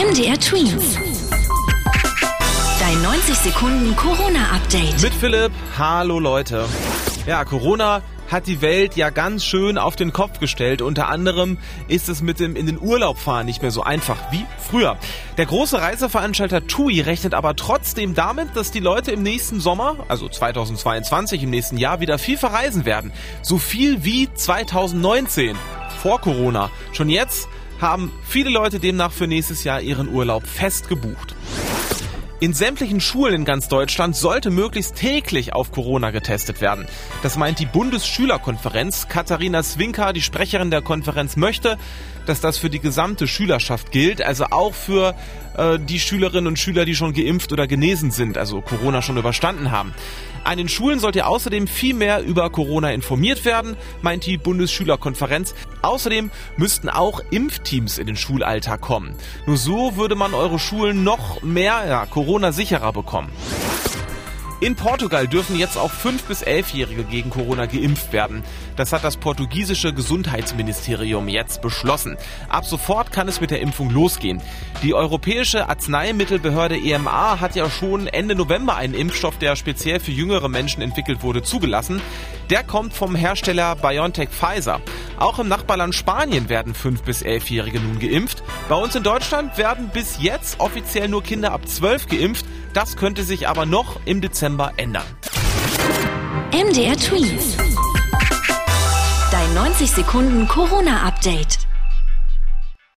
MDR Twins. Dein 90 Sekunden Corona-Update. Mit Philipp, hallo Leute. Ja, Corona hat die Welt ja ganz schön auf den Kopf gestellt. Unter anderem ist es mit dem in den Urlaub fahren nicht mehr so einfach wie früher. Der große Reiseveranstalter TUI rechnet aber trotzdem damit, dass die Leute im nächsten Sommer, also 2022 im nächsten Jahr, wieder viel verreisen werden. So viel wie 2019 vor Corona. Schon jetzt haben viele Leute demnach für nächstes Jahr ihren Urlaub fest gebucht. In sämtlichen Schulen in ganz Deutschland sollte möglichst täglich auf Corona getestet werden. Das meint die Bundesschülerkonferenz. Katharina Swinka, die Sprecherin der Konferenz, möchte, dass das für die gesamte Schülerschaft gilt, also auch für äh, die Schülerinnen und Schüler, die schon geimpft oder genesen sind, also Corona schon überstanden haben. An den Schulen sollte außerdem viel mehr über Corona informiert werden, meint die Bundesschülerkonferenz. Außerdem müssten auch Impfteams in den Schulalltag kommen. Nur so würde man eure Schulen noch mehr ja, Corona-sicherer bekommen. In Portugal dürfen jetzt auch 5- bis 11-Jährige gegen Corona geimpft werden. Das hat das portugiesische Gesundheitsministerium jetzt beschlossen. Ab sofort kann es mit der Impfung losgehen. Die Europäische Arzneimittelbehörde EMA hat ja schon Ende November einen Impfstoff, der speziell für jüngere Menschen entwickelt wurde, zugelassen. Der kommt vom Hersteller BioNTech Pfizer. Auch im Nachbarland Spanien werden 5- bis 11-Jährige nun geimpft. Bei uns in Deutschland werden bis jetzt offiziell nur Kinder ab 12 geimpft. Das könnte sich aber noch im Dezember ändern. MDR Twins. Dein 90 Sekunden Corona-Update.